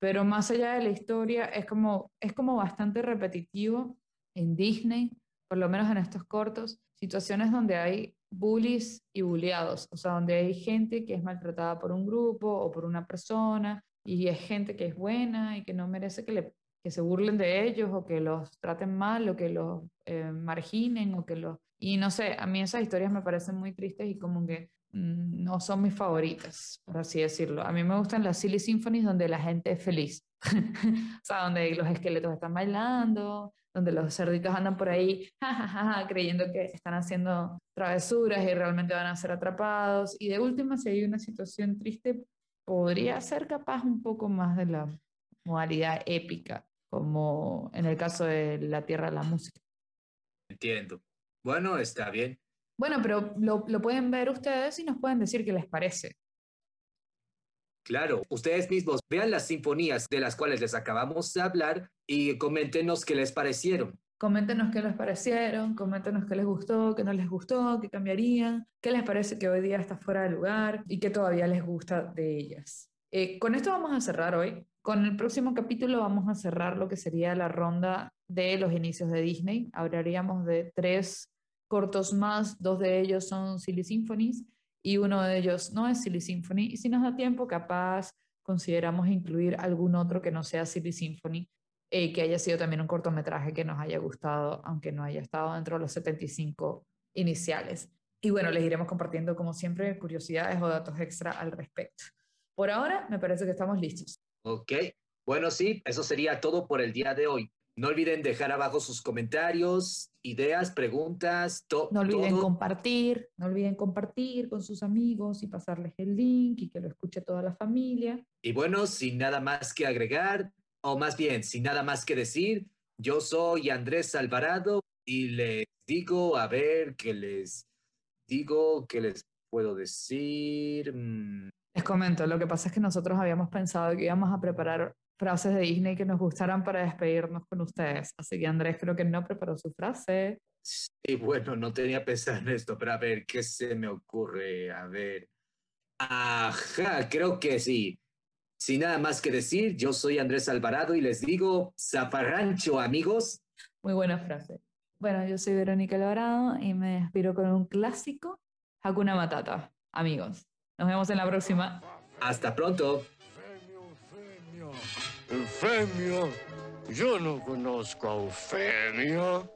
Pero más allá de la historia, es como, es como bastante repetitivo en Disney, por lo menos en estos cortos, situaciones donde hay bullies y bulleados, o sea, donde hay gente que es maltratada por un grupo o por una persona y es gente que es buena y que no merece que, le, que se burlen de ellos o que los traten mal o que los eh, marginen o que los... Y no sé, a mí esas historias me parecen muy tristes y como que mm, no son mis favoritas, por así decirlo. A mí me gustan las Silly Symphonies donde la gente es feliz, [laughs] o sea, donde los esqueletos están bailando, donde los cerditos andan por ahí [laughs] ja, ja, creyendo que están haciendo travesuras y realmente van a ser atrapados. Y de última, si hay una situación triste, podría ser capaz un poco más de la modalidad épica, como en el caso de La Tierra de la Música. Entiendo. Bueno, está bien. Bueno, pero lo, lo pueden ver ustedes y nos pueden decir qué les parece. Claro, ustedes mismos vean las sinfonías de las cuales les acabamos de hablar y coméntenos qué les parecieron. Coméntenos qué les parecieron, coméntenos qué les gustó, qué no les gustó, qué cambiarían, qué les parece que hoy día está fuera de lugar y qué todavía les gusta de ellas. Eh, con esto vamos a cerrar hoy. Con el próximo capítulo vamos a cerrar lo que sería la ronda de los inicios de Disney. Hablaríamos de tres cortos más, dos de ellos son Silly Symphonies y uno de ellos no es Silly Symphony. Y si nos da tiempo, capaz consideramos incluir algún otro que no sea Silly Symphony, eh, que haya sido también un cortometraje que nos haya gustado, aunque no haya estado dentro de los 75 iniciales. Y bueno, les iremos compartiendo, como siempre, curiosidades o datos extra al respecto. Por ahora, me parece que estamos listos. Ok, bueno, sí, eso sería todo por el día de hoy. No olviden dejar abajo sus comentarios, ideas, preguntas, to No olviden todo. compartir, no olviden compartir con sus amigos y pasarles el link y que lo escuche toda la familia. Y bueno, sin nada más que agregar, o más bien, sin nada más que decir, yo soy Andrés Alvarado y les digo, a ver, que les digo, que les puedo decir. Mm, Les comento, lo que pasa es que nosotros habíamos pensado que íbamos a preparar frases de Disney que nos gustaran para despedirnos con ustedes. Así que Andrés creo que no preparó su frase. Sí, bueno, no tenía pensado en esto, pero a ver, ¿qué se me ocurre? A ver. Ajá, creo que sí. Sin nada más que decir, yo soy Andrés Alvarado y les digo, zafarrancho, amigos. Muy buena frase. Bueno, yo soy Verónica Alvarado y me despido con un clásico, Hakuna Matata. Amigos, nos vemos en la próxima. Hasta pronto. Eufemia. Yo no conozco a Eufemia.